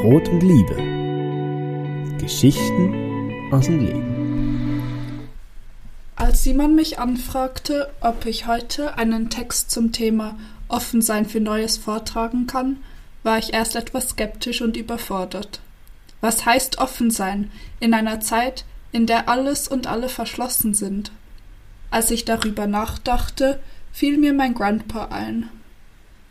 Brot und Liebe. Geschichten aus dem Leben. Als Simon mich anfragte, ob ich heute einen Text zum Thema Offen sein für Neues vortragen kann, war ich erst etwas skeptisch und überfordert. Was heißt offen sein in einer Zeit, in der alles und alle verschlossen sind? Als ich darüber nachdachte, fiel mir mein Grandpa ein.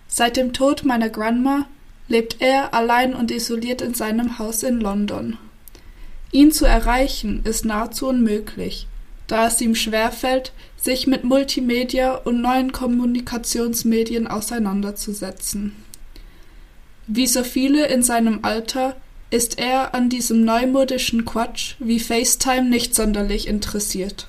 Seit dem Tod meiner Grandma lebt er allein und isoliert in seinem Haus in London. Ihn zu erreichen ist nahezu unmöglich, da es ihm schwerfällt, sich mit Multimedia und neuen Kommunikationsmedien auseinanderzusetzen. Wie so viele in seinem Alter ist er an diesem neumodischen Quatsch wie FaceTime nicht sonderlich interessiert.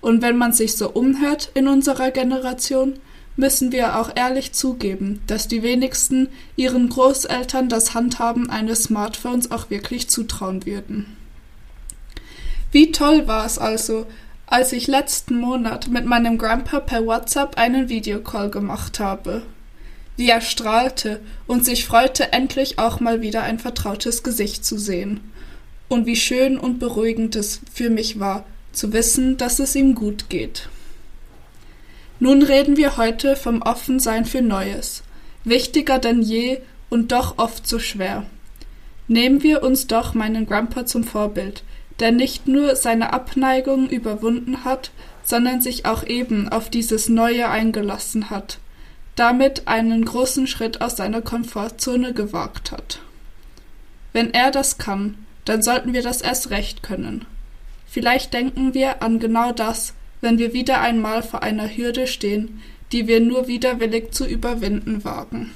Und wenn man sich so umhört in unserer Generation, müssen wir auch ehrlich zugeben, dass die wenigsten ihren Großeltern das Handhaben eines Smartphones auch wirklich zutrauen würden. Wie toll war es also, als ich letzten Monat mit meinem Grandpa per WhatsApp einen Videocall gemacht habe. Wie er strahlte und sich freute, endlich auch mal wieder ein vertrautes Gesicht zu sehen. Und wie schön und beruhigend es für mich war, zu wissen, dass es ihm gut geht. Nun reden wir heute vom Offensein für Neues, wichtiger denn je und doch oft so schwer. Nehmen wir uns doch meinen Grandpa zum Vorbild, der nicht nur seine Abneigung überwunden hat, sondern sich auch eben auf dieses Neue eingelassen hat, damit einen großen Schritt aus seiner Komfortzone gewagt hat. Wenn er das kann, dann sollten wir das erst recht können. Vielleicht denken wir an genau das, wenn wir wieder einmal vor einer Hürde stehen, die wir nur widerwillig zu überwinden wagen.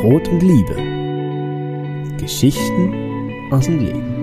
Brot und Liebe. Geschichten aus dem Leben.